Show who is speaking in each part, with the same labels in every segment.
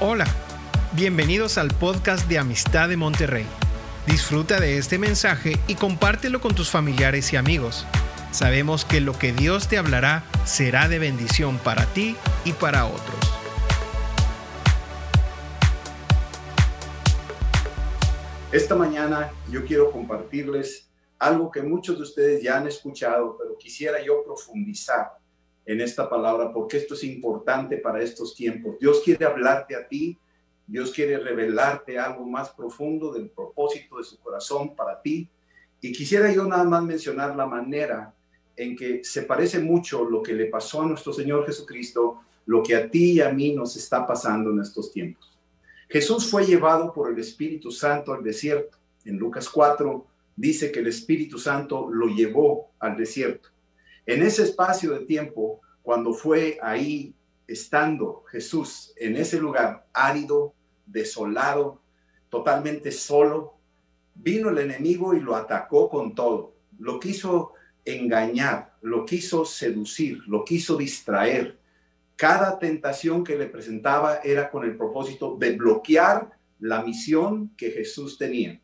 Speaker 1: Hola, bienvenidos al podcast de Amistad de Monterrey. Disfruta de este mensaje y compártelo con tus familiares y amigos. Sabemos que lo que Dios te hablará será de bendición para ti y para otros.
Speaker 2: Esta mañana yo quiero compartirles algo que muchos de ustedes ya han escuchado, pero quisiera yo profundizar en esta palabra porque esto es importante para estos tiempos. Dios quiere hablarte a ti, Dios quiere revelarte algo más profundo del propósito de su corazón para ti. Y quisiera yo nada más mencionar la manera en que se parece mucho lo que le pasó a nuestro Señor Jesucristo, lo que a ti y a mí nos está pasando en estos tiempos. Jesús fue llevado por el Espíritu Santo al desierto. En Lucas 4 dice que el Espíritu Santo lo llevó al desierto. En ese espacio de tiempo, cuando fue ahí estando Jesús en ese lugar árido, desolado, totalmente solo, vino el enemigo y lo atacó con todo. Lo quiso engañar, lo quiso seducir, lo quiso distraer. Cada tentación que le presentaba era con el propósito de bloquear la misión que Jesús tenía.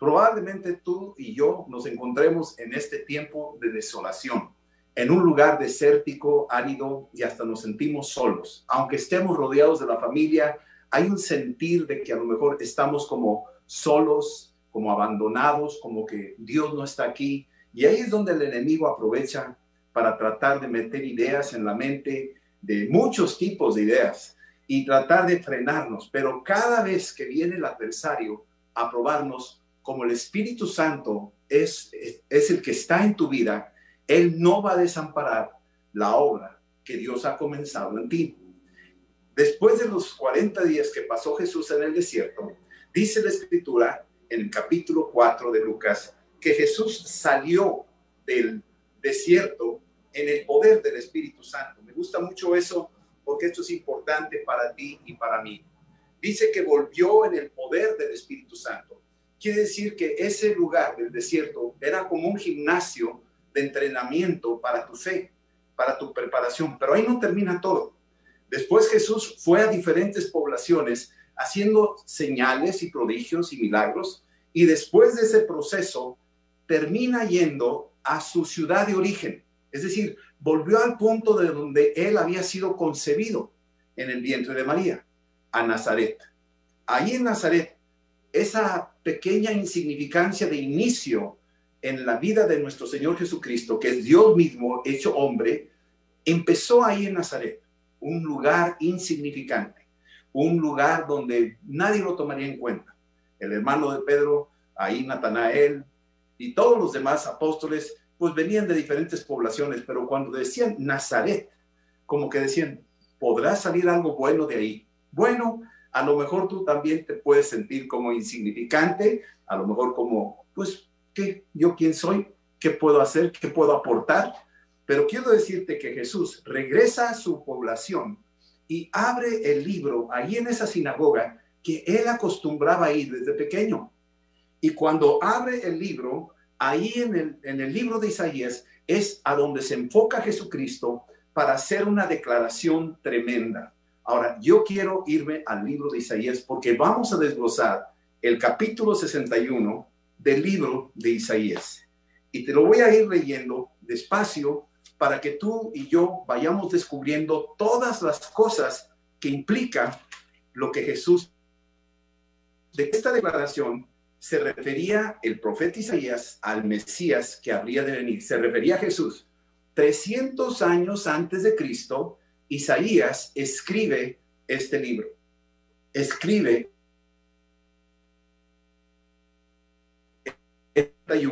Speaker 2: Probablemente tú y yo nos encontremos en este tiempo de desolación en un lugar desértico, árido y hasta nos sentimos solos. Aunque estemos rodeados de la familia, hay un sentir de que a lo mejor estamos como solos, como abandonados, como que Dios no está aquí. Y ahí es donde el enemigo aprovecha para tratar de meter ideas en la mente de muchos tipos de ideas y tratar de frenarnos. Pero cada vez que viene el adversario a probarnos, como el Espíritu Santo es, es el que está en tu vida, él no va a desamparar la obra que Dios ha comenzado en ti. Después de los 40 días que pasó Jesús en el desierto, dice la escritura en el capítulo 4 de Lucas que Jesús salió del desierto en el poder del Espíritu Santo. Me gusta mucho eso porque esto es importante para ti y para mí. Dice que volvió en el poder del Espíritu Santo. Quiere decir que ese lugar del desierto era como un gimnasio de entrenamiento para tu fe, para tu preparación. Pero ahí no termina todo. Después Jesús fue a diferentes poblaciones haciendo señales y prodigios y milagros. Y después de ese proceso, termina yendo a su ciudad de origen. Es decir, volvió al punto de donde él había sido concebido en el vientre de María, a Nazaret. Ahí en Nazaret, esa pequeña insignificancia de inicio en la vida de nuestro Señor Jesucristo, que es Dios mismo hecho hombre, empezó ahí en Nazaret, un lugar insignificante, un lugar donde nadie lo tomaría en cuenta. El hermano de Pedro, ahí Natanael y todos los demás apóstoles, pues venían de diferentes poblaciones, pero cuando decían Nazaret, como que decían, ¿podrá salir algo bueno de ahí? Bueno, a lo mejor tú también te puedes sentir como insignificante, a lo mejor como, pues ¿Qué, yo quién soy, qué puedo hacer, qué puedo aportar. Pero quiero decirte que Jesús regresa a su población y abre el libro ahí en esa sinagoga que él acostumbraba ir desde pequeño. Y cuando abre el libro, ahí en el, en el libro de Isaías es a donde se enfoca Jesucristo para hacer una declaración tremenda. Ahora, yo quiero irme al libro de Isaías porque vamos a desglosar el capítulo 61 del libro de Isaías. Y te lo voy a ir leyendo despacio para que tú y yo vayamos descubriendo todas las cosas que implica lo que Jesús. De esta declaración se refería el profeta Isaías al Mesías que habría de venir. Se refería a Jesús. 300 años antes de Cristo, Isaías escribe este libro. Escribe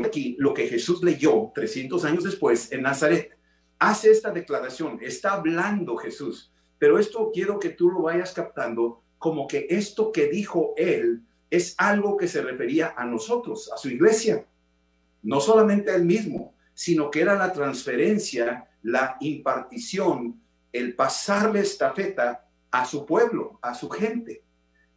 Speaker 2: aquí lo que Jesús leyó 300 años después en Nazaret. Hace esta declaración, está hablando Jesús, pero esto quiero que tú lo vayas captando como que esto que dijo él es algo que se refería a nosotros, a su iglesia, no solamente a él mismo, sino que era la transferencia, la impartición, el pasarle estafeta a su pueblo, a su gente.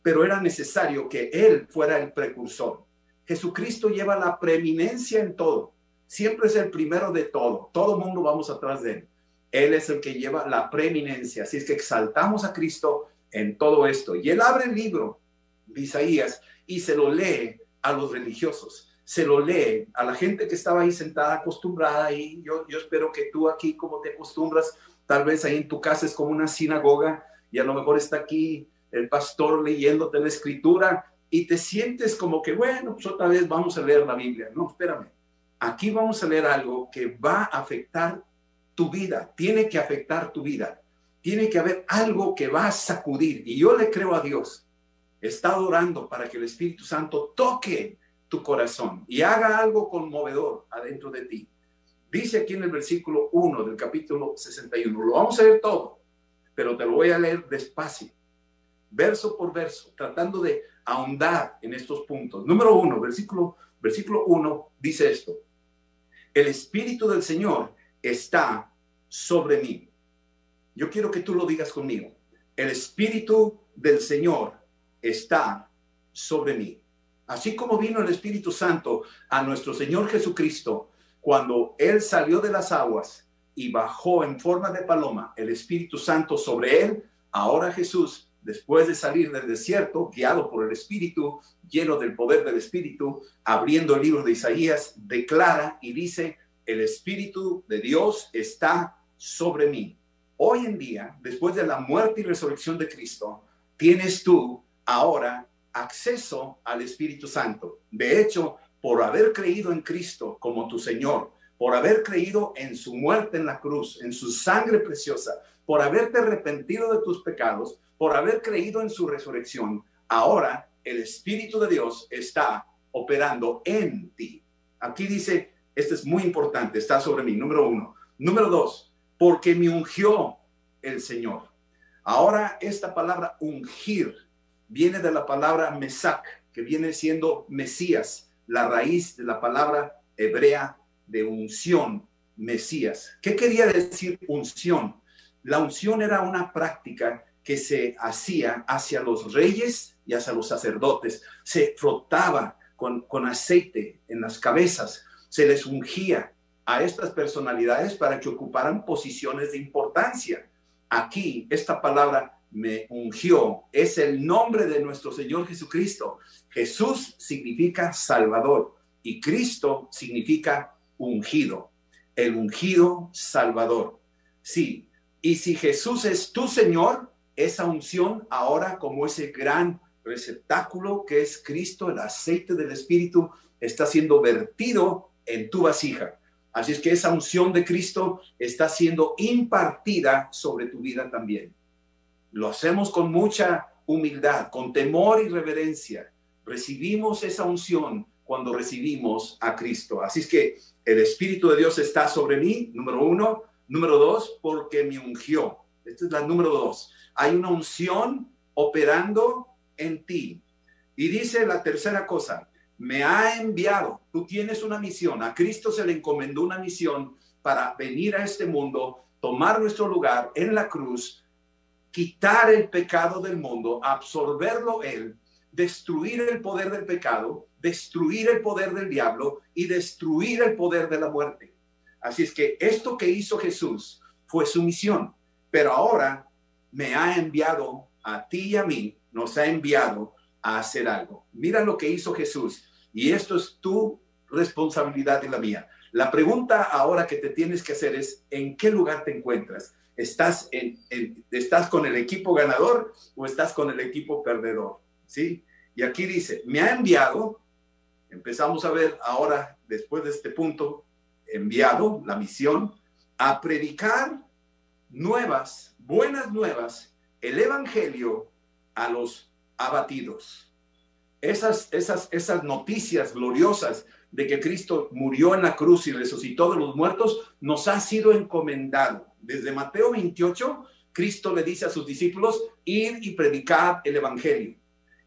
Speaker 2: Pero era necesario que él fuera el precursor. Jesucristo lleva la preeminencia en todo. Siempre es el primero de todo. Todo mundo vamos atrás de él. Él es el que lleva la preeminencia. Así es que exaltamos a Cristo en todo esto. Y él abre el libro de Isaías y se lo lee a los religiosos, se lo lee a la gente que estaba ahí sentada acostumbrada y yo, yo espero que tú aquí como te acostumbras, tal vez ahí en tu casa es como una sinagoga y a lo mejor está aquí el pastor leyéndote la escritura y te sientes como que, bueno, pues otra vez vamos a leer la Biblia. No, espérame. Aquí vamos a leer algo que va a afectar tu vida, tiene que afectar tu vida. Tiene que haber algo que va a sacudir. Y yo le creo a Dios. Está orando para que el Espíritu Santo toque tu corazón y haga algo conmovedor adentro de ti. Dice aquí en el versículo 1 del capítulo 61. Lo vamos a leer todo, pero te lo voy a leer despacio verso por verso, tratando de ahondar en estos puntos. Número uno, versículo, versículo uno dice esto. El Espíritu del Señor está sobre mí. Yo quiero que tú lo digas conmigo. El Espíritu del Señor está sobre mí. Así como vino el Espíritu Santo a nuestro Señor Jesucristo cuando Él salió de las aguas y bajó en forma de paloma, el Espíritu Santo sobre Él, ahora Jesús después de salir del desierto, guiado por el Espíritu, lleno del poder del Espíritu, abriendo el libro de Isaías, declara y dice, el Espíritu de Dios está sobre mí. Hoy en día, después de la muerte y resurrección de Cristo, tienes tú ahora acceso al Espíritu Santo. De hecho, por haber creído en Cristo como tu Señor, por haber creído en su muerte en la cruz, en su sangre preciosa, por haberte arrepentido de tus pecados, por haber creído en su resurrección, ahora el Espíritu de Dios está operando en ti. Aquí dice, esto es muy importante, está sobre mí, número uno. Número dos, porque me ungió el Señor. Ahora esta palabra ungir viene de la palabra mesac, que viene siendo Mesías, la raíz de la palabra hebrea de unción, Mesías. ¿Qué quería decir unción? La unción era una práctica que se hacía hacia los reyes y hacia los sacerdotes. Se frotaba con, con aceite en las cabezas, se les ungía a estas personalidades para que ocuparan posiciones de importancia. Aquí, esta palabra me ungió es el nombre de nuestro Señor Jesucristo. Jesús significa Salvador y Cristo significa ungido. El ungido Salvador. Sí, y si Jesús es tu Señor, esa unción ahora como ese gran receptáculo que es Cristo, el aceite del Espíritu, está siendo vertido en tu vasija. Así es que esa unción de Cristo está siendo impartida sobre tu vida también. Lo hacemos con mucha humildad, con temor y reverencia. Recibimos esa unción cuando recibimos a Cristo. Así es que el Espíritu de Dios está sobre mí, número uno. Número dos, porque me ungió. Esta es la número dos hay una unción operando en ti. Y dice la tercera cosa, me ha enviado, tú tienes una misión, a Cristo se le encomendó una misión para venir a este mundo, tomar nuestro lugar en la cruz, quitar el pecado del mundo, absorberlo él, destruir el poder del pecado, destruir el poder del diablo y destruir el poder de la muerte. Así es que esto que hizo Jesús fue su misión, pero ahora me ha enviado a ti y a mí, nos ha enviado a hacer algo. Mira lo que hizo Jesús y esto es tu responsabilidad y la mía. La pregunta ahora que te tienes que hacer es, ¿en qué lugar te encuentras? ¿Estás, en, ¿Estás con el equipo ganador o estás con el equipo perdedor? ¿Sí? Y aquí dice, me ha enviado, empezamos a ver ahora, después de este punto, enviado, la misión, a predicar nuevas, buenas nuevas, el Evangelio a los abatidos. Esas, esas, esas noticias gloriosas de que Cristo murió en la cruz y resucitó de los muertos, nos ha sido encomendado. Desde Mateo 28, Cristo le dice a sus discípulos, ir y predicar el Evangelio,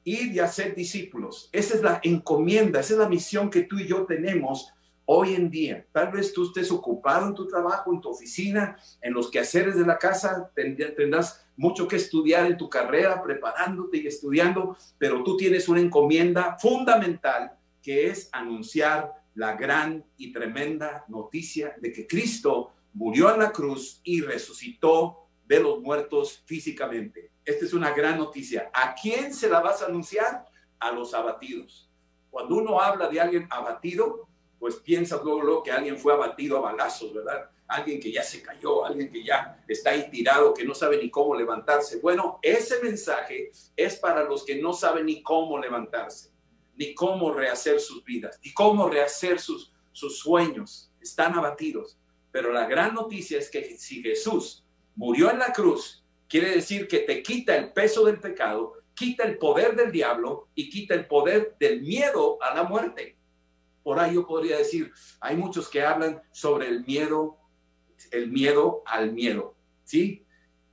Speaker 2: ir y hacer discípulos. Esa es la encomienda, esa es la misión que tú y yo tenemos hoy en día. Tal vez tú estés ocupado en tu trabajo, en tu oficina, en los quehaceres de la casa, tendrás mucho que estudiar en tu carrera, preparándote y estudiando, pero tú tienes una encomienda fundamental que es anunciar la gran y tremenda noticia de que Cristo murió en la cruz y resucitó de los muertos físicamente. Esta es una gran noticia. ¿A quién se la vas a anunciar? A los abatidos. Cuando uno habla de alguien abatido, pues piensas luego, luego que alguien fue abatido a balazos, ¿verdad? Alguien que ya se cayó, alguien que ya está ahí tirado, que no sabe ni cómo levantarse. Bueno, ese mensaje es para los que no saben ni cómo levantarse, ni cómo rehacer sus vidas, ni cómo rehacer sus, sus sueños. Están abatidos. Pero la gran noticia es que si Jesús murió en la cruz, quiere decir que te quita el peso del pecado, quita el poder del diablo y quita el poder del miedo a la muerte. Por ahí yo podría decir, hay muchos que hablan sobre el miedo, el miedo al miedo, ¿sí?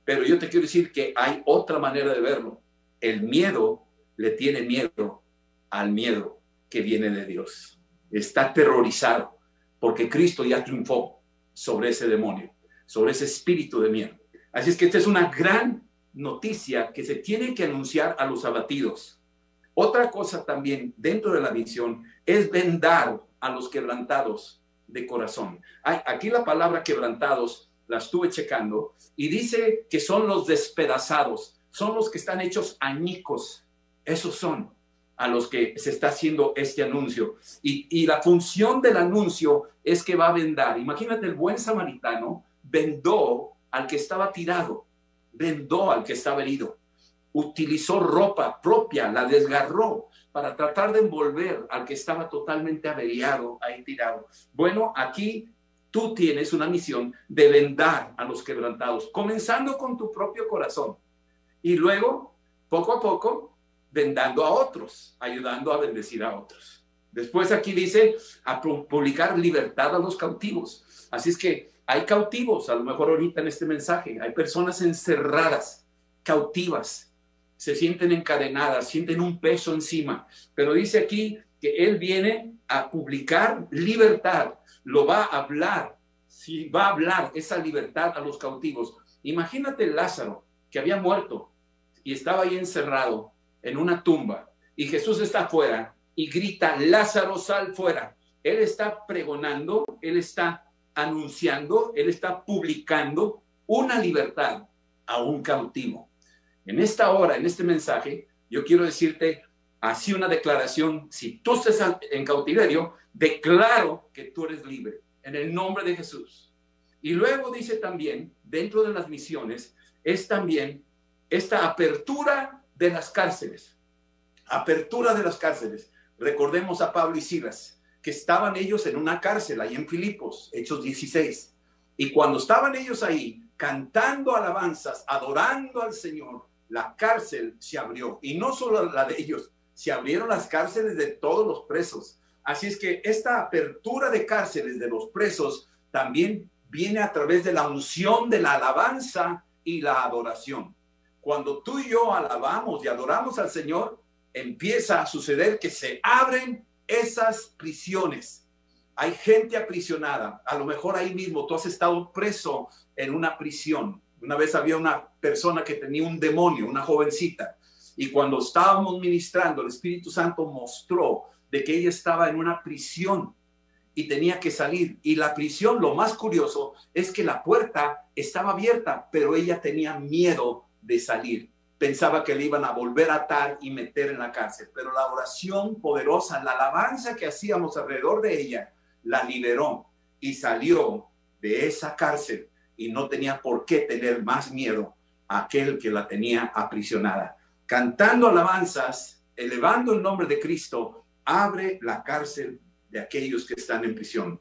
Speaker 2: Pero yo te quiero decir que hay otra manera de verlo. El miedo le tiene miedo al miedo que viene de Dios. Está aterrorizado porque Cristo ya triunfó sobre ese demonio, sobre ese espíritu de miedo. Así es que esta es una gran noticia que se tiene que anunciar a los abatidos. Otra cosa también dentro de la misión es vendar a los quebrantados de corazón. aquí la palabra quebrantados la estuve checando y dice que son los despedazados, son los que están hechos añicos. Esos son a los que se está haciendo este anuncio. Y la función del anuncio es que va a vendar. Imagínate, el buen samaritano vendó al que estaba tirado, vendó al que estaba herido, utilizó ropa propia, la desgarró para tratar de envolver al que estaba totalmente averiado, ahí tirado. Bueno, aquí tú tienes una misión de vendar a los quebrantados, comenzando con tu propio corazón y luego, poco a poco, vendando a otros, ayudando a bendecir a otros. Después aquí dice a publicar libertad a los cautivos. Así es que hay cautivos, a lo mejor ahorita en este mensaje, hay personas encerradas, cautivas, se sienten encadenadas, sienten un peso encima, pero dice aquí que Él viene a publicar libertad, lo va a hablar, si va a hablar esa libertad a los cautivos. Imagínate Lázaro, que había muerto y estaba ahí encerrado en una tumba, y Jesús está afuera y grita, Lázaro, sal fuera. Él está pregonando, él está anunciando, él está publicando una libertad a un cautivo. En esta hora, en este mensaje, yo quiero decirte así una declaración, si tú estás en cautiverio, declaro que tú eres libre en el nombre de Jesús. Y luego dice también, dentro de las misiones, es también esta apertura de las cárceles. Apertura de las cárceles. Recordemos a Pablo y Silas que estaban ellos en una cárcel ahí en Filipos, Hechos 16. Y cuando estaban ellos ahí cantando alabanzas, adorando al Señor, la cárcel se abrió. Y no solo la de ellos, se abrieron las cárceles de todos los presos. Así es que esta apertura de cárceles de los presos también viene a través de la unción de la alabanza y la adoración. Cuando tú y yo alabamos y adoramos al Señor, empieza a suceder que se abren esas prisiones. Hay gente aprisionada. A lo mejor ahí mismo tú has estado preso en una prisión. Una vez había una persona que tenía un demonio, una jovencita. Y cuando estábamos ministrando, el Espíritu Santo mostró de que ella estaba en una prisión y tenía que salir. Y la prisión, lo más curioso, es que la puerta estaba abierta, pero ella tenía miedo de salir pensaba que le iban a volver a atar y meter en la cárcel, pero la oración poderosa, la alabanza que hacíamos alrededor de ella, la liberó y salió de esa cárcel y no tenía por qué tener más miedo a aquel que la tenía aprisionada. Cantando alabanzas, elevando el nombre de Cristo, abre la cárcel de aquellos que están en prisión.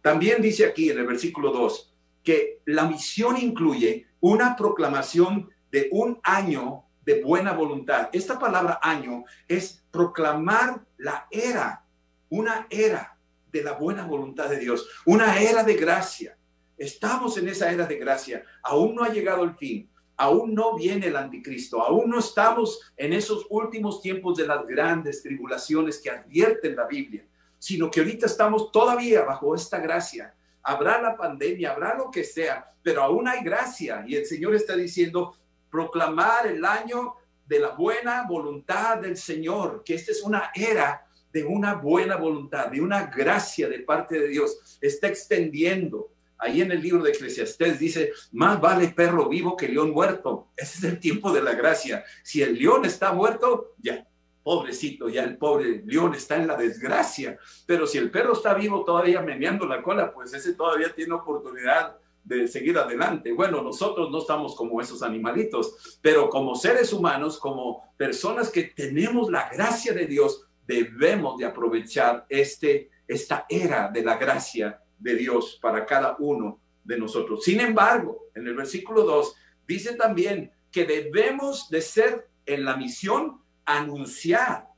Speaker 2: También dice aquí en el versículo 2 que la misión incluye una proclamación de un año de buena voluntad. Esta palabra año es proclamar la era, una era de la buena voluntad de Dios, una era de gracia. Estamos en esa era de gracia. Aún no ha llegado el fin. Aún no viene el anticristo. Aún no estamos en esos últimos tiempos de las grandes tribulaciones que advierten la Biblia, sino que ahorita estamos todavía bajo esta gracia. Habrá la pandemia, habrá lo que sea, pero aún hay gracia. Y el Señor está diciendo, proclamar el año de la buena voluntad del Señor, que esta es una era de una buena voluntad, de una gracia de parte de Dios. Está extendiendo ahí en el libro de Eclesiastés dice, más vale perro vivo que león muerto. Ese es el tiempo de la gracia. Si el león está muerto, ya, pobrecito, ya el pobre león está en la desgracia. Pero si el perro está vivo todavía meneando la cola, pues ese todavía tiene oportunidad de seguir adelante. Bueno, nosotros no estamos como esos animalitos, pero como seres humanos, como personas que tenemos la gracia de Dios, debemos de aprovechar este, esta era de la gracia de Dios para cada uno de nosotros. Sin embargo, en el versículo 2 dice también que debemos de ser en la misión anunciar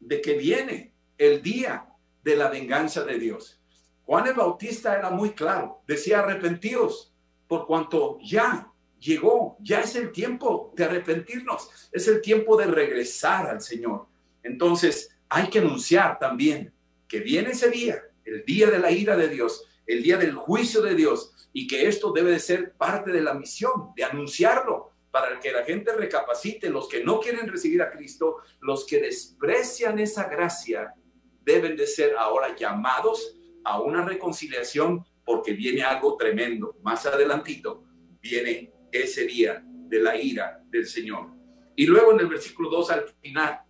Speaker 2: de que viene el día de la venganza de Dios. Juan el Bautista era muy claro, decía arrepentidos por cuanto ya llegó, ya es el tiempo de arrepentirnos, es el tiempo de regresar al Señor. Entonces hay que anunciar también que viene ese día, el día de la ira de Dios, el día del juicio de Dios, y que esto debe de ser parte de la misión, de anunciarlo, para que la gente recapacite, los que no quieren recibir a Cristo, los que desprecian esa gracia, deben de ser ahora llamados a una reconciliación porque viene algo tremendo. Más adelantito viene ese día de la ira del Señor. Y luego en el versículo 2 al final,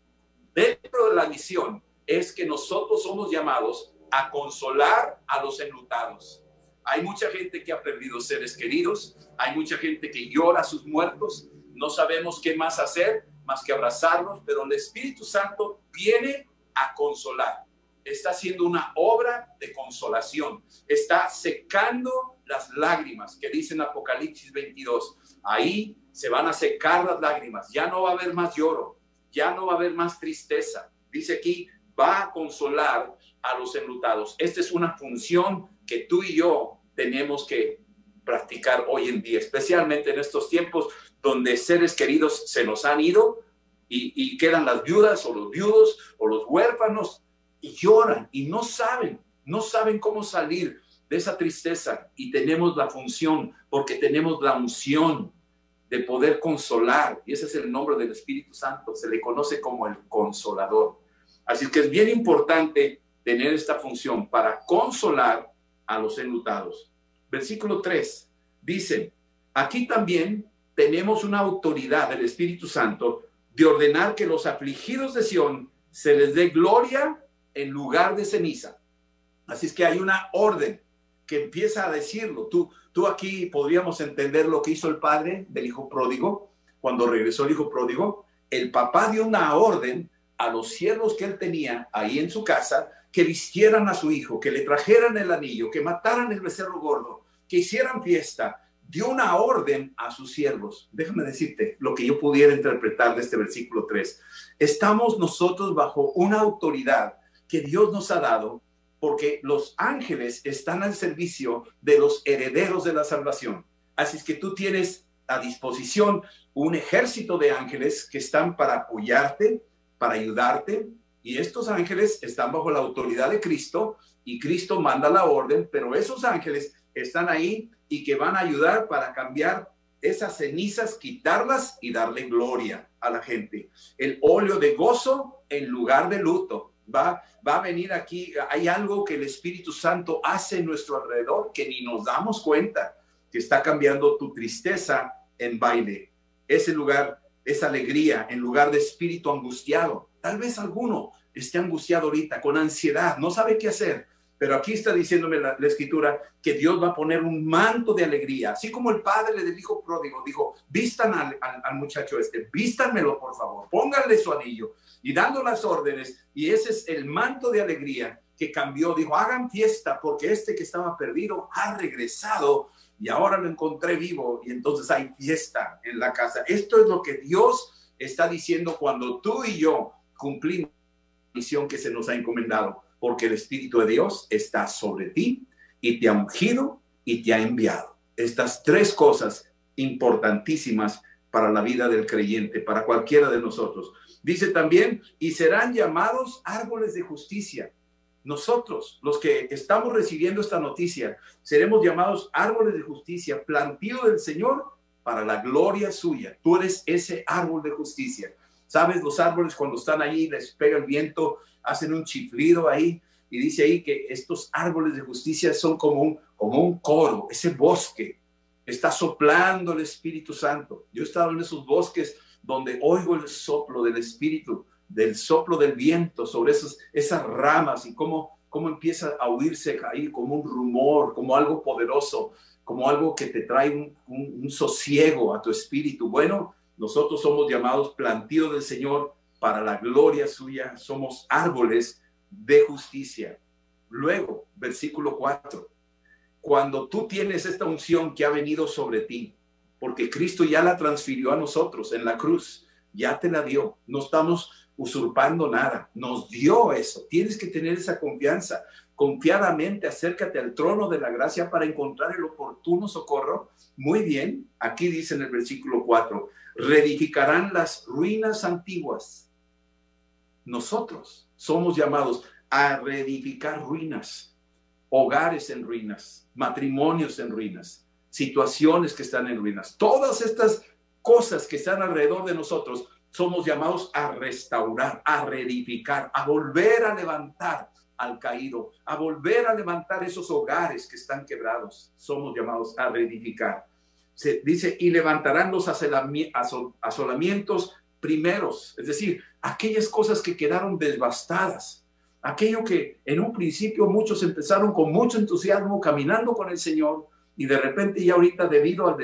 Speaker 2: dentro de la misión es que nosotros somos llamados a consolar a los enlutados. Hay mucha gente que ha perdido seres queridos, hay mucha gente que llora a sus muertos, no sabemos qué más hacer más que abrazarlos, pero el Espíritu Santo viene a consolar. Está haciendo una obra de consolación, está secando las lágrimas que dicen Apocalipsis 22. Ahí se van a secar las lágrimas, ya no va a haber más lloro, ya no va a haber más tristeza. Dice aquí, va a consolar a los enlutados. Esta es una función que tú y yo tenemos que practicar hoy en día, especialmente en estos tiempos donde seres queridos se nos han ido y, quedan las viudas o los viudos o los huérfanos y lloran y no saben, no saben cómo salir de esa tristeza y tenemos la función porque tenemos la unción de poder consolar y ese es el nombre del Espíritu Santo, se le conoce como el consolador. Así que es bien importante tener esta función para consolar a los enlutados. Versículo 3 dice, aquí también tenemos una autoridad del Espíritu Santo de ordenar que los afligidos de Sión se les dé gloria en lugar de ceniza. Así es que hay una orden que empieza a decirlo. Tú, tú aquí podríamos entender lo que hizo el padre del hijo pródigo cuando regresó el hijo pródigo. El papá dio una orden a los siervos que él tenía ahí en su casa que vistieran a su hijo, que le trajeran el anillo, que mataran el becerro gordo, que hicieran fiesta. Dio una orden a sus siervos. Déjame decirte lo que yo pudiera interpretar de este versículo 3. Estamos nosotros bajo una autoridad que Dios nos ha dado porque los ángeles están al servicio de los herederos de la salvación. Así es que tú tienes a disposición un ejército de ángeles que están para apoyarte, para ayudarte, y estos ángeles están bajo la autoridad de Cristo y Cristo manda la orden, pero esos ángeles están ahí y que van a ayudar para cambiar esas cenizas, quitarlas y darle gloria a la gente. El óleo de gozo en lugar de luto. Va, va a venir aquí, hay algo que el Espíritu Santo hace en nuestro alrededor que ni nos damos cuenta, que está cambiando tu tristeza en baile. Ese lugar, esa alegría en lugar de espíritu angustiado. Tal vez alguno esté angustiado ahorita, con ansiedad, no sabe qué hacer. Pero aquí está diciéndome la, escritura que Dios va a poner un manto de alegría, así como el padre del hijo pródigo dijo, vistan al, muchacho este, vístanmelo por favor, pónganle su anillo y dando las órdenes. Y ese es el manto de alegría que cambió. Dijo, hagan fiesta porque este que estaba perdido ha regresado y ahora lo encontré vivo y entonces hay fiesta en la casa. Esto es lo que Dios está diciendo cuando tú y yo cumplimos misión que se nos ha encomendado, porque el Espíritu de Dios está sobre ti y te ha ungido y te ha enviado. Estas tres cosas importantísimas para la vida del creyente, para cualquiera de nosotros. Dice también, y serán llamados árboles de justicia. Nosotros, los que estamos recibiendo esta noticia, seremos llamados árboles de justicia, plantío del Señor para la gloria suya. Tú eres ese árbol de justicia. ¿Sabes? Los árboles cuando están ahí, les pega el viento, hacen un chiflido ahí y dice ahí que estos árboles de justicia son como un, como un coro, ese bosque. Está soplando el Espíritu Santo. Yo he estado en esos bosques donde oigo el soplo del Espíritu, del soplo del viento sobre esas, esas ramas y cómo, cómo empieza a oírse ahí como un rumor, como algo poderoso, como algo que te trae un, un sosiego a tu espíritu. Bueno, nosotros somos llamados plantíos del Señor para la gloria suya, somos árboles de justicia. Luego, versículo 4, cuando tú tienes esta unción que ha venido sobre ti, porque Cristo ya la transfirió a nosotros en la cruz, ya te la dio, no estamos usurpando nada, nos dio eso, tienes que tener esa confianza, confiadamente acércate al trono de la gracia para encontrar el oportuno socorro. Muy bien, aquí dice en el versículo 4, reedificarán las ruinas antiguas. Nosotros somos llamados a reedificar ruinas, hogares en ruinas, matrimonios en ruinas, situaciones que están en ruinas. Todas estas cosas que están alrededor de nosotros somos llamados a restaurar, a reedificar, a volver a levantar al caído, a volver a levantar esos hogares que están quebrados. Somos llamados a reedificar. Se dice, y levantarán los asolamientos primeros, es decir, aquellas cosas que quedaron devastadas, aquello que en un principio muchos empezaron con mucho entusiasmo caminando con el Señor y de repente ya ahorita debido al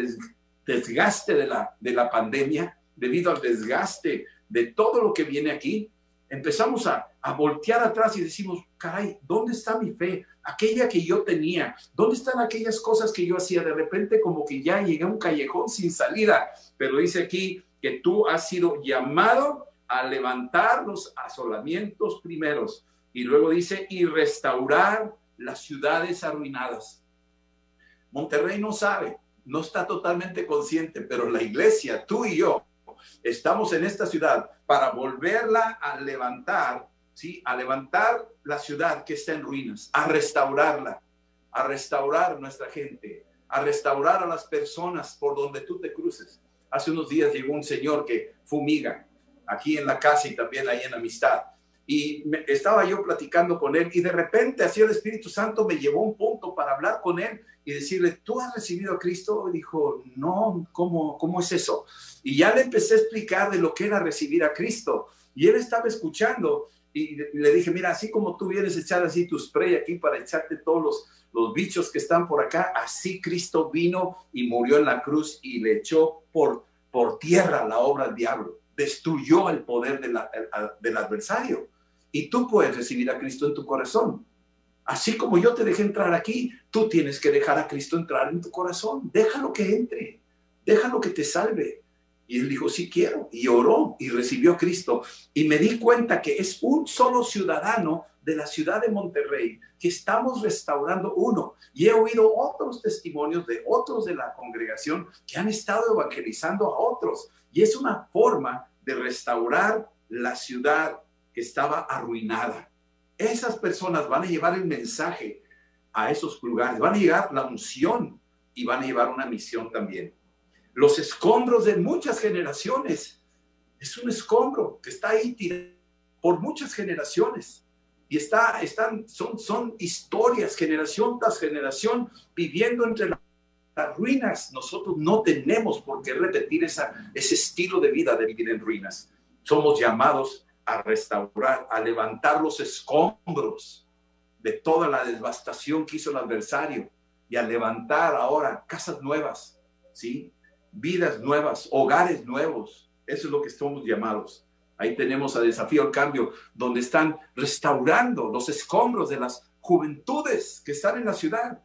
Speaker 2: desgaste de la, de la pandemia, debido al desgaste de todo lo que viene aquí, empezamos a, a, voltear atrás y decimos, caray, ¿dónde está mi fe? Aquella que yo tenía, ¿dónde están aquellas cosas que yo hacía? De repente como que ya llegué a un callejón sin salida, pero dice aquí que tú has sido llamado a levantar los asolamientos primeros y luego dice, y restaurar las ciudades arruinadas. Monterrey no sabe, no está totalmente consciente, pero la iglesia, tú y yo, estamos en esta ciudad para volverla a levantar, ¿sí? A levantar la ciudad que está en ruinas, a restaurarla, a restaurar nuestra gente, a restaurar a las personas por donde tú te cruces. Hace unos días llegó un señor que fumiga aquí en la casa y también ahí en Amistad. Y estaba yo platicando con él y de repente así el Espíritu Santo me llevó un punto para hablar con él y decirle, ¿tú has recibido a Cristo? Y dijo, no, ¿cómo, ¿cómo es eso? Y ya le empecé a explicar de lo que era recibir a Cristo. Y él estaba escuchando y le dije, mira, así como tú vienes a echar así tu spray aquí para echarte todos los, los bichos que están por acá, así Cristo vino y murió en la cruz y le echó por, por tierra la obra del diablo, destruyó el poder del adversario. Y tú puedes recibir a Cristo en tu corazón. Así como yo te dejé entrar aquí, tú tienes que dejar a Cristo entrar en tu corazón. Déjalo que entre, déjalo que te salve. Y él dijo, sí quiero. Y oró y recibió a Cristo. Y me di cuenta que es un solo ciudadano de la ciudad de Monterrey que estamos restaurando uno. Y he oído otros testimonios de otros de la congregación que han estado evangelizando a otros. Y es una forma de restaurar la ciudad estaba arruinada. Esas personas van a llevar el mensaje a esos lugares, van a llevar la unción y van a llevar una misión también. Los escombros de muchas generaciones. Es un escombro que está ahí por muchas generaciones. Y está, están, son, son historias, generación tras generación, viviendo entre las ruinas. Nosotros no tenemos por qué repetir esa, ese estilo de vida de vivir en ruinas. Somos llamados a restaurar, a levantar los escombros de toda la devastación que hizo el adversario y a levantar ahora casas nuevas, ¿sí? Vidas nuevas, hogares nuevos. Eso es lo que estamos llamados. Ahí tenemos a Desafío al Cambio, donde están restaurando los escombros de las juventudes que están en la ciudad,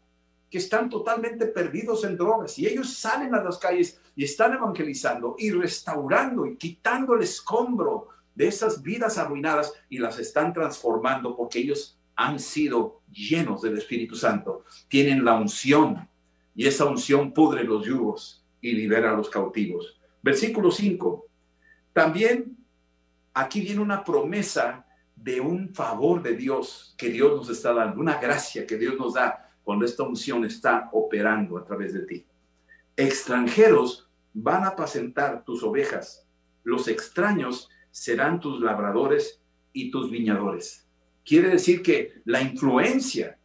Speaker 2: que están totalmente perdidos en drogas. Y ellos salen a las calles y están evangelizando y restaurando y quitando el escombro de esas vidas arruinadas y las están transformando porque ellos han sido llenos del Espíritu Santo, tienen la unción y esa unción pudre los yugos y libera a los cautivos. Versículo 5. También aquí viene una promesa de un favor de Dios que Dios nos está dando, una gracia que Dios nos da cuando esta unción está operando a través de ti. Extranjeros van a apacentar tus ovejas, los extraños serán tus labradores y tus viñadores. quiere decir que la influencia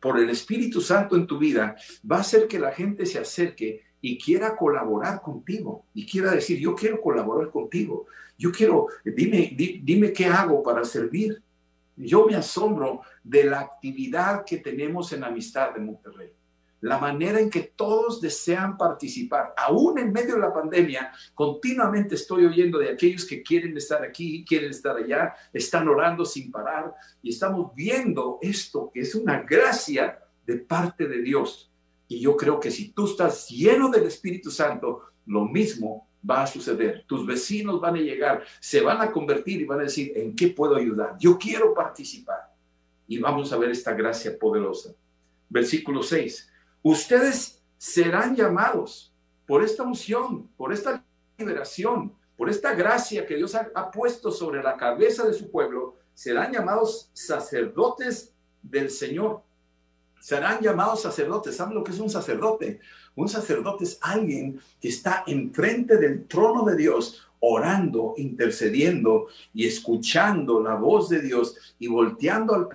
Speaker 2: por el Espíritu Santo en tu vida va a hacer que la gente se acerque y quiera colaborar contigo y quiera decir, yo quiero colaborar contigo, yo quiero, dime, dime qué hago para servir. Yo me asombro de la actividad que tenemos en Amistad de Monterrey la manera en que todos desean participar. Aún en medio de la pandemia, continuamente estoy oyendo de aquellos que quieren estar aquí, quieren estar allá, están orando sin parar y estamos viendo esto que es una gracia de parte de Dios. Y yo creo que si tú estás lleno del Espíritu Santo, lo mismo va a suceder. Tus vecinos van a llegar, se van a convertir y van a decir, ¿en qué puedo ayudar? Yo quiero participar. Y vamos a ver esta gracia poderosa. Versículo 6 ustedes serán llamados por esta unción, por esta liberación, por esta gracia que Dios ha, puesto sobre la cabeza de su pueblo, serán llamados sacerdotes del Señor. Serán llamados sacerdotes. ¿Saben lo que es un sacerdote? Un sacerdote es alguien que está enfrente del trono de Dios, orando, intercediendo y escuchando la voz de Dios y volteando al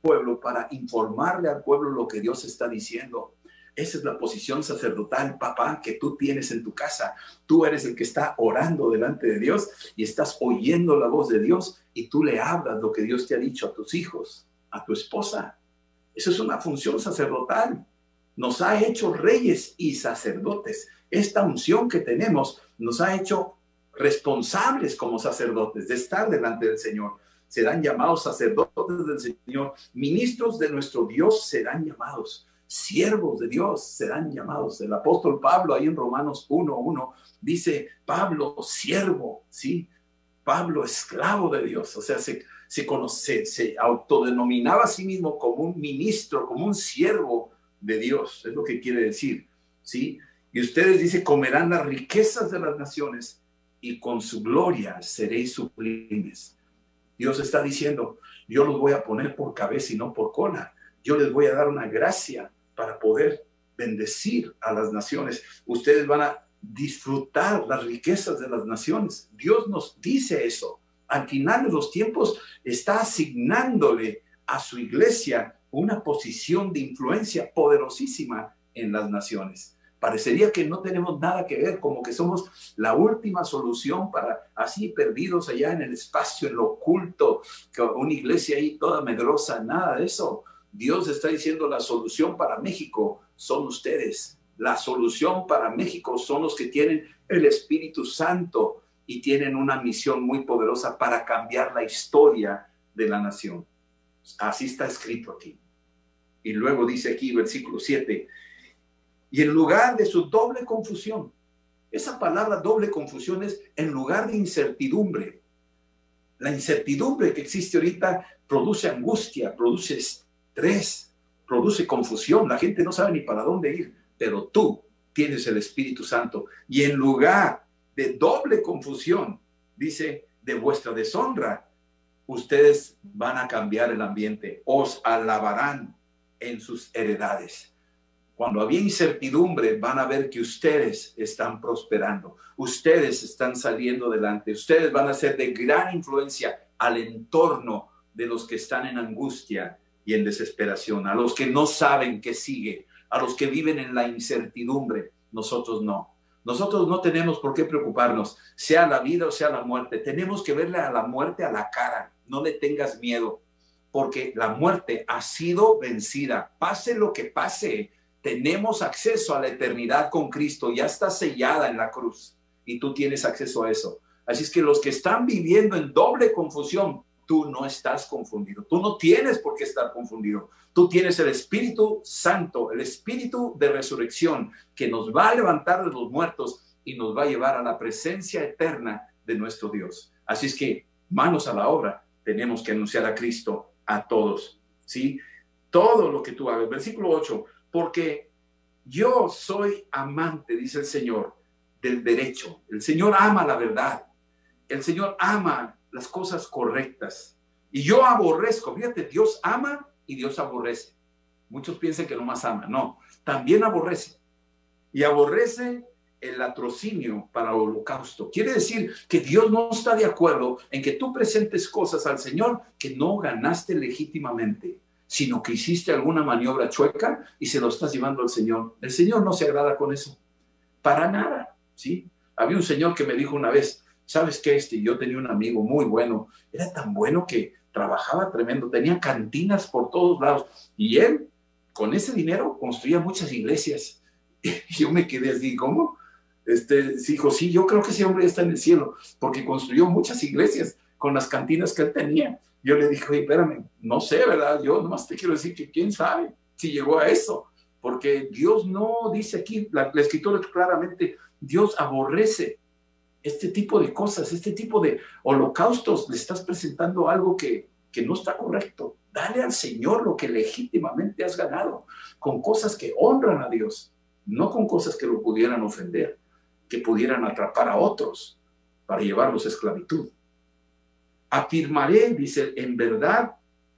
Speaker 2: pueblo para informarle al pueblo lo que Dios está diciendo. Esa es la posición sacerdotal, papá, que tú tienes en tu casa. Tú eres el que está orando delante de Dios y estás oyendo la voz de Dios y tú le hablas lo que Dios te ha dicho a tus hijos, a tu esposa. Eso es una función sacerdotal. Nos ha hecho reyes y sacerdotes. Esta unción que tenemos nos ha hecho responsables como sacerdotes de estar delante del Señor. Serán llamados sacerdotes del Señor, ministros de nuestro Dios serán llamados siervos de Dios serán llamados. El apóstol Pablo ahí en Romanos 1.1 dice, Pablo, siervo, ¿sí? Pablo, esclavo de Dios. O sea, se, se, conoce, se autodenominaba a sí mismo como un ministro, como un siervo de Dios. Es lo que quiere decir, ¿sí? Y ustedes, dice, comerán las riquezas de las naciones y con su gloria seréis sublimes. Dios está diciendo, yo los voy a poner por cabeza y no por cola. Yo les voy a dar una gracia para poder bendecir a las naciones. Ustedes van a disfrutar las riquezas de las naciones. Dios nos dice eso. Al final de los tiempos está asignándole a su iglesia una posición de influencia poderosísima en las naciones. Parecería que no tenemos nada que ver, como que somos la última solución para así perdidos allá en el espacio, en lo oculto, una iglesia ahí toda medrosa, nada de eso. Dios está diciendo la solución para México son ustedes. La solución para México son los que tienen el Espíritu Santo y tienen una misión muy poderosa para cambiar la historia de la nación. Así está escrito aquí. Y luego dice aquí, versículo 7, y en lugar de su doble confusión, esa palabra doble confusión es en lugar de incertidumbre. La incertidumbre que existe ahorita produce angustia, produce Tres, produce confusión, la gente no sabe ni para dónde ir, pero tú tienes el Espíritu Santo y en lugar de doble confusión, dice, de vuestra deshonra, ustedes van a cambiar el ambiente, os alabarán en sus heredades. Cuando había incertidumbre, van a ver que ustedes están prosperando, ustedes están saliendo adelante, ustedes van a ser de gran influencia al entorno de los que están en angustia, y en desesperación, a los que no saben qué sigue, a los que viven en la incertidumbre. Nosotros no. Nosotros no tenemos por qué preocuparnos, sea la vida o sea la muerte. Tenemos que verle a la muerte a la cara. No le tengas miedo, porque la muerte ha sido vencida. Pase lo que pase, tenemos acceso a la eternidad con Cristo. Ya está sellada en la cruz y tú tienes acceso a eso. Así es que los que están viviendo en doble confusión, tú no estás confundido. Tú no tienes por qué estar confundido. Tú tienes el Espíritu Santo, el Espíritu de resurrección que nos va a levantar de los muertos y nos va a llevar a la presencia eterna de nuestro Dios. Así es que, manos a la obra, tenemos que anunciar a Cristo a todos. ¿Sí? Todo lo que tú hagas. Versículo 8, porque yo soy amante, dice el Señor, del derecho. El Señor ama la verdad. El Señor ama las cosas correctas. Y yo aborrezco, fíjate, Dios ama y Dios aborrece. Muchos piensan que no más ama, no, también aborrece. Y aborrece el latrocinio para el holocausto. Quiere decir que Dios no está de acuerdo en que tú presentes cosas al Señor que no ganaste legítimamente, sino que hiciste alguna maniobra chueca y se lo estás llevando al Señor. El Señor no se agrada con eso. Para nada, ¿sí? Había un señor que me dijo una vez, ¿sabes qué? Este, yo tenía un amigo muy bueno, era tan bueno que trabajaba tremendo, tenía cantinas por todos lados y él con ese dinero construía muchas iglesias. Yo me quedé así, ¿cómo? Este, dijo, sí, yo creo que ese hombre está en el cielo, porque construyó muchas iglesias con las cantinas que él tenía. Yo le dije, oye, espérame, no sé, ¿verdad? Yo nomás te quiero decir que quién sabe si llegó a eso, porque Dios no dice aquí, la, la escritura claramente, Dios aborrece este tipo de cosas, este tipo de holocaustos, le estás presentando algo que, que no está correcto. Dale al Señor lo que legítimamente has ganado, con cosas que honran a Dios, no con cosas que lo pudieran ofender que pudieran atrapar a otros para llevarlos a esclavitud. Afirmaré, dice, en verdad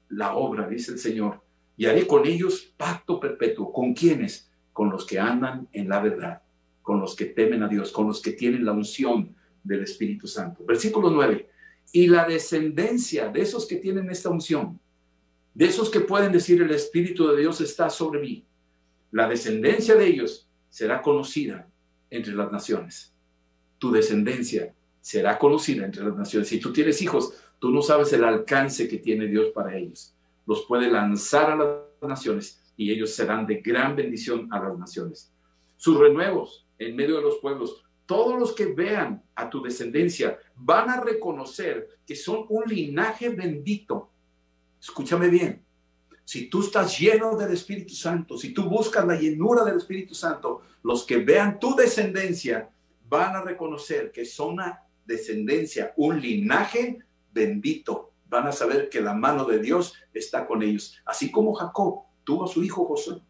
Speaker 2: la obra, dice el Señor, y haré con ellos pacto perpetuo. ¿Con quiénes? Con los que andan en la verdad, con los que temen a Dios, con los que tienen la unción del Espíritu Santo. Versículo 9. Y la descendencia de esos que tienen esta unción, de esos que pueden decir el Espíritu de Dios está sobre mí, la descendencia de ellos será conocida entre las naciones. Tu descendencia será conocida entre las naciones. Si tú tienes hijos, tú no sabes el alcance que tiene Dios para ellos. Los puede lanzar a las naciones y ellos serán de gran bendición a las naciones. Sus renuevos en medio de los pueblos, todos los que vean a tu descendencia van a reconocer que son un linaje bendito. Escúchame bien, si tú estás lleno del Espíritu Santo, si tú buscas la llenura del Espíritu Santo, los que vean tu descendencia van a reconocer que son una descendencia, un linaje bendito. Van a saber que la mano de Dios está con ellos. Así como Jacob tuvo a su hijo José.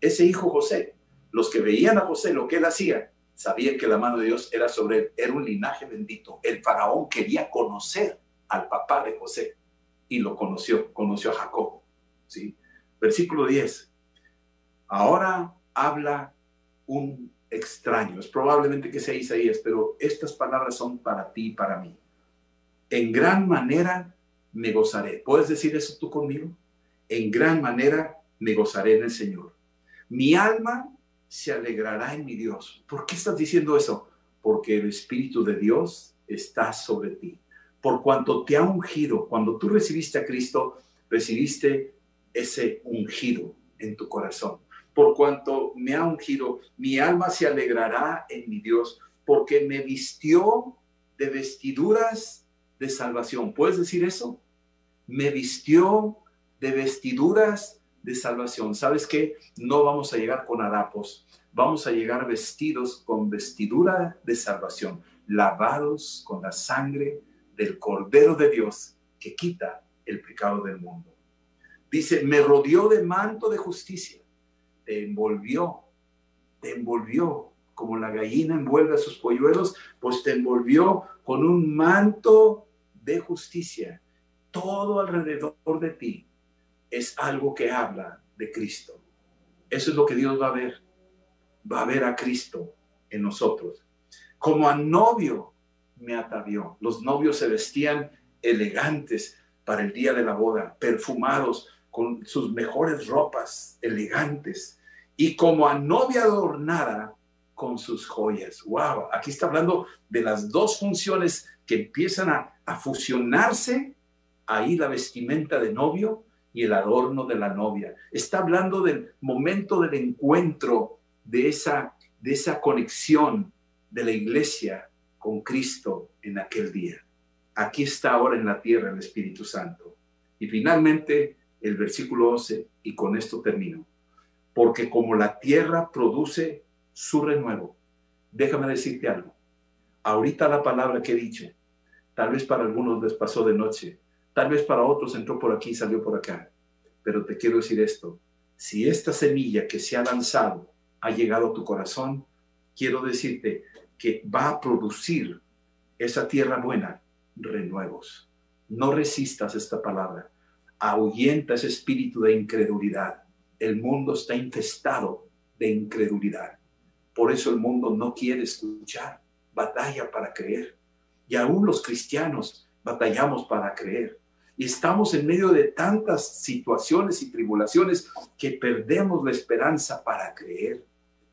Speaker 2: Ese hijo José, los que veían a José, lo que él hacía, sabían que la mano de Dios era sobre él. Era un linaje bendito. El faraón quería conocer al papá de José y lo conoció, conoció a Jacob. Versículo 10. Ahora habla un extraño. Es probablemente que sea Isaías, pero estas palabras son para ti y para mí. En gran manera me gozaré. ¿Puedes decir eso tú conmigo? En gran manera me gozaré en el Señor. Mi alma se alegrará en mi Dios. ¿Por qué estás diciendo eso? Porque el Espíritu de Dios está sobre ti. Por cuanto te ha ungido, cuando tú recibiste a Cristo, recibiste ese ungido en tu corazón. Por cuanto me ha ungido, mi alma se alegrará en mi Dios, porque me vistió de vestiduras de salvación. ¿Puedes decir eso? Me vistió de vestiduras de salvación. ¿Sabes qué? No vamos a llegar con harapos, vamos a llegar vestidos con vestidura de salvación, lavados con la sangre del Cordero de Dios que quita el pecado del mundo. Dice, me rodeó de manto de justicia, te envolvió, te envolvió, como la gallina envuelve a sus polluelos, pues te envolvió con un manto de justicia. Todo alrededor de ti es algo que habla de Cristo. Eso es lo que Dios va a ver. Va a ver a Cristo en nosotros. Como a novio me atavió. Los novios se vestían elegantes para el día de la boda, perfumados, con sus mejores ropas elegantes y como a novia adornada con sus joyas. ¡Wow! Aquí está hablando de las dos funciones que empiezan a, a fusionarse. Ahí la vestimenta de novio y el adorno de la novia. Está hablando del momento del encuentro, de esa, de esa conexión de la iglesia con Cristo en aquel día. Aquí está ahora en la tierra el Espíritu Santo. Y finalmente, el versículo 11, y con esto termino. Porque como la tierra produce su renuevo, déjame decirte algo. Ahorita la palabra que he dicho, tal vez para algunos les pasó de noche, tal vez para otros entró por aquí y salió por acá. Pero te quiero decir esto, si esta semilla que se ha lanzado ha llegado a tu corazón, quiero decirte que va a producir esa tierra buena renuevos. No resistas esta palabra ahuyenta ese espíritu de incredulidad. El mundo está infestado de incredulidad. Por eso el mundo no quiere escuchar, batalla para creer. Y aún los cristianos batallamos para creer. Y estamos en medio de tantas situaciones y tribulaciones que perdemos la esperanza para creer.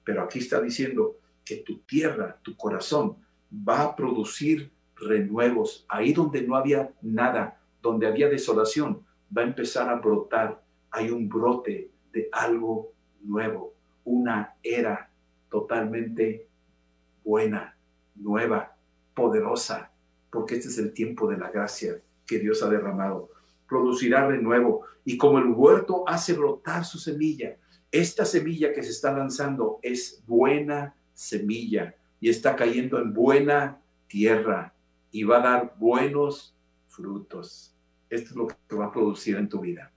Speaker 2: Pero aquí está diciendo que tu tierra, tu corazón, va a producir renuevos. Ahí donde no había nada, donde había desolación, va a empezar a brotar. Hay un brote de algo nuevo, una era totalmente buena, nueva, poderosa, porque este es el tiempo de la gracia que Dios ha derramado. Producirá renuevo y como el huerto hace brotar su semilla, esta semilla que se está lanzando es buena semilla y está cayendo en buena tierra y va a dar buenos frutos. Esto es lo que va a producir en tu vida.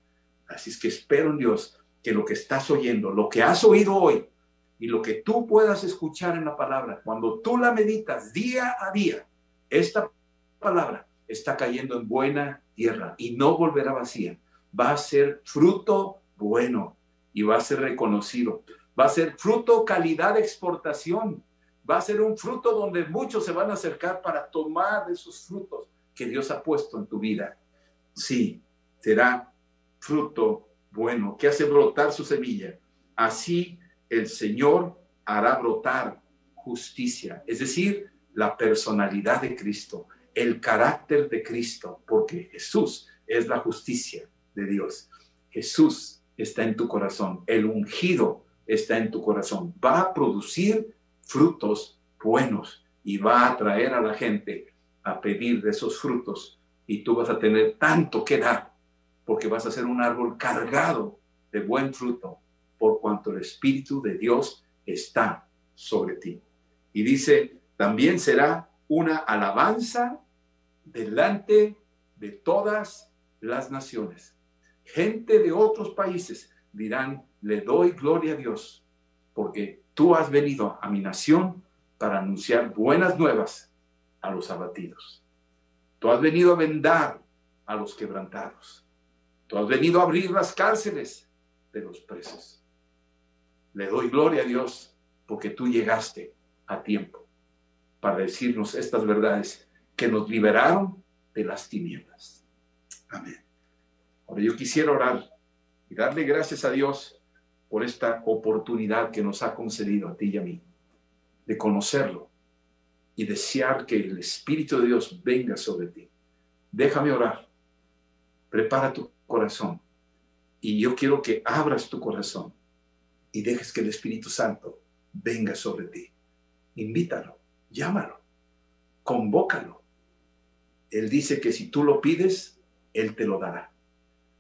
Speaker 2: Así es que espero en Dios que lo que estás oyendo, lo que has oído hoy y lo que tú puedas escuchar en la palabra, cuando tú la meditas día a día, esta palabra está cayendo en buena tierra y no volverá vacía. Va a ser fruto bueno y va a ser reconocido. Va a ser fruto calidad de exportación. Va a ser un fruto donde muchos se van a acercar para tomar de esos frutos que Dios ha puesto en tu vida. Sí, será fruto bueno que hace brotar su semilla. Así el Señor hará brotar justicia, es decir, la personalidad de Cristo, el carácter de Cristo, porque Jesús es la justicia de Dios. Jesús está en tu corazón, el ungido está en tu corazón, va a producir frutos buenos y va a atraer a la gente a pedir de esos frutos y tú vas a tener tanto que dar porque vas a ser un árbol cargado de buen fruto por cuanto el Espíritu de Dios está sobre ti. Y dice, también será una alabanza delante de todas las naciones. Gente de otros países dirán, le doy gloria a Dios, porque tú has venido a mi nación para anunciar buenas nuevas a los abatidos. Tú has venido a vendar a los quebrantados. Tú has venido a abrir las cárceles de los presos. Le doy gloria a Dios porque tú llegaste a tiempo para decirnos estas verdades que nos liberaron de las tinieblas. Amén. Ahora yo quisiera orar y darle gracias a Dios por esta oportunidad que nos ha concedido a ti y a mí de conocerlo y desear que el Espíritu de Dios venga sobre ti. Déjame orar. Prepara tu corazón. Y yo quiero que abras tu corazón y dejes que el Espíritu Santo venga sobre ti. Invítalo, llámalo, convócalo. Él dice que si tú lo pides, Él te lo dará.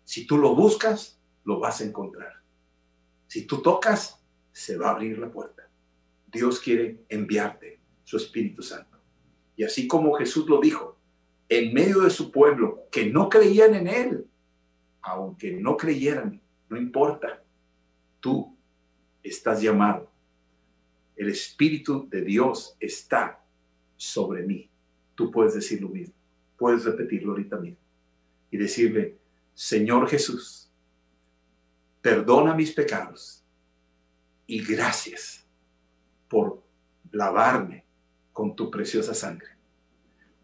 Speaker 2: Si tú lo buscas, lo vas a encontrar. Si tú tocas, se va a abrir la puerta. Dios quiere enviarte su Espíritu Santo. Y así como Jesús lo dijo, en medio de su pueblo que no creían en Él, aunque no creyeran, no importa, tú estás llamado. El Espíritu de Dios está sobre mí. Tú puedes decir lo mismo, puedes repetirlo ahorita mismo y decirle, Señor Jesús, perdona mis pecados y gracias por lavarme con tu preciosa sangre.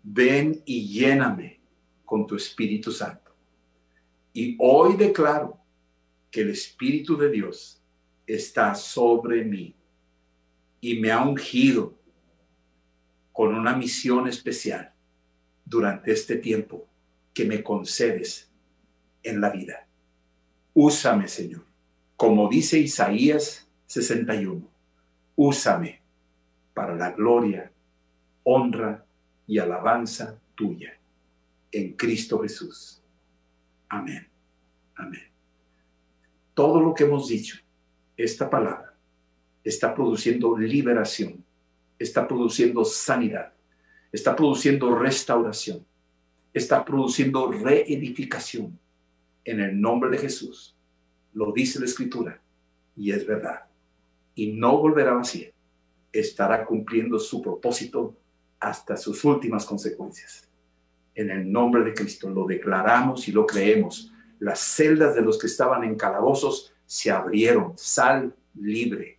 Speaker 2: Ven y lléname con tu Espíritu Santo. Y hoy declaro que el Espíritu de Dios está sobre mí y me ha ungido con una misión especial durante este tiempo que me concedes en la vida. Úsame, Señor, como dice Isaías 61, úsame para la gloria, honra y alabanza tuya en Cristo Jesús. Amén. Amén. Todo lo que hemos dicho, esta palabra, está produciendo liberación, está produciendo sanidad, está produciendo restauración, está produciendo reedificación en el nombre de Jesús. Lo dice la Escritura y es verdad. Y no volverá vacía. Estará cumpliendo su propósito hasta sus últimas consecuencias. En el nombre de Cristo lo declaramos y lo creemos. Las celdas de los que estaban en calabozos se abrieron, sal libre.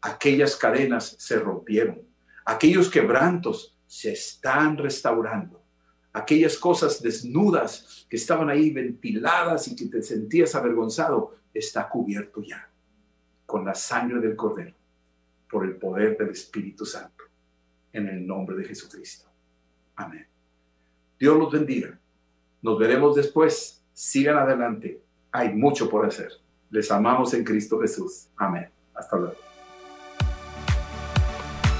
Speaker 2: aquellas cadenas se rompieron, aquellos quebrantos se están restaurando, aquellas cosas desnudas que estaban ahí ventiladas y que te sentías avergonzado, está cubierto ya con la sangre del Cordero, por el poder del Espíritu Santo, en el nombre de Jesucristo. Amén. Dios los bendiga. Nos veremos después. Sigan adelante. Hay mucho por hacer. Les amamos en Cristo Jesús. Amén. Hasta luego.